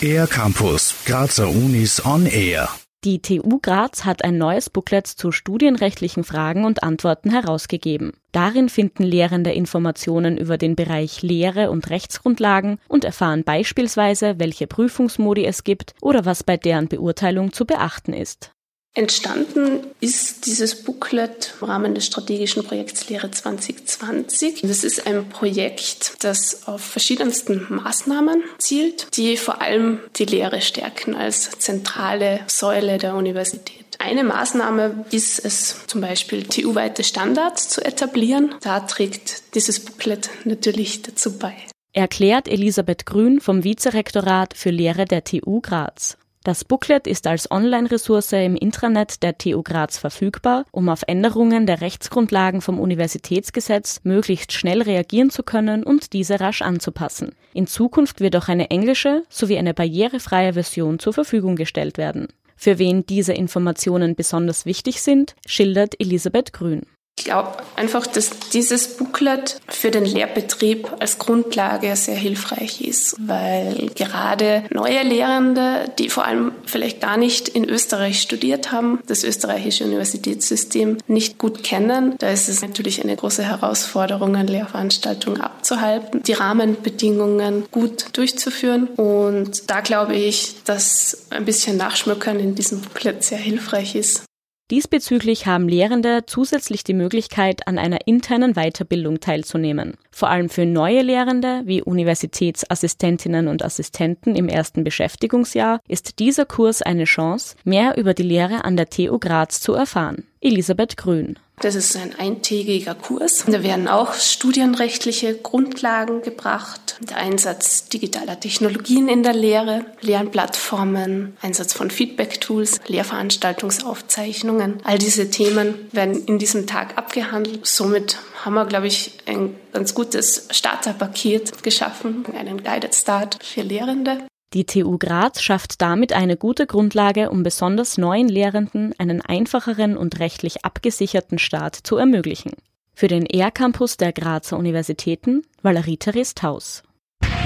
Air Campus, Grazer Unis on Air. Die TU Graz hat ein neues Booklet zu studienrechtlichen Fragen und Antworten herausgegeben. Darin finden Lehrende Informationen über den Bereich Lehre und Rechtsgrundlagen und erfahren beispielsweise, welche Prüfungsmodi es gibt oder was bei deren Beurteilung zu beachten ist. Entstanden ist dieses Booklet im Rahmen des strategischen Projekts Lehre 2020. Das ist ein Projekt, das auf verschiedensten Maßnahmen zielt, die vor allem die Lehre stärken als zentrale Säule der Universität. Eine Maßnahme ist es zum Beispiel, TU-weite Standards zu etablieren. Da trägt dieses Booklet natürlich dazu bei. Erklärt Elisabeth Grün vom Vizerektorat für Lehre der TU Graz. Das Booklet ist als Online-Ressource im Intranet der TU Graz verfügbar, um auf Änderungen der Rechtsgrundlagen vom Universitätsgesetz möglichst schnell reagieren zu können und diese rasch anzupassen. In Zukunft wird auch eine englische sowie eine barrierefreie Version zur Verfügung gestellt werden. Für wen diese Informationen besonders wichtig sind, schildert Elisabeth Grün. Ich glaube einfach, dass dieses Booklet für den Lehrbetrieb als Grundlage sehr hilfreich ist, weil gerade neue Lehrende, die vor allem vielleicht gar nicht in Österreich studiert haben, das österreichische Universitätssystem nicht gut kennen, da ist es natürlich eine große Herausforderung, eine Lehrveranstaltung abzuhalten, die Rahmenbedingungen gut durchzuführen. Und da glaube ich, dass ein bisschen Nachschmückern in diesem Booklet sehr hilfreich ist. Diesbezüglich haben Lehrende zusätzlich die Möglichkeit, an einer internen Weiterbildung teilzunehmen. Vor allem für neue Lehrende wie Universitätsassistentinnen und Assistenten im ersten Beschäftigungsjahr ist dieser Kurs eine Chance, mehr über die Lehre an der TU Graz zu erfahren. Elisabeth Grün. Das ist ein eintägiger Kurs. Da werden auch studienrechtliche Grundlagen gebracht, der Einsatz digitaler Technologien in der Lehre, Lernplattformen, Einsatz von Feedback-Tools, Lehrveranstaltungsaufzeichnungen. All diese Themen werden in diesem Tag abgehandelt. Somit haben wir, glaube ich, ein ganz gutes Starterpaket geschaffen, einen Guided Start für Lehrende. Die TU Graz schafft damit eine gute Grundlage, um besonders neuen Lehrenden einen einfacheren und rechtlich abgesicherten Start zu ermöglichen. Für den ER-Campus der Grazer Universitäten Valerie Therese Taus.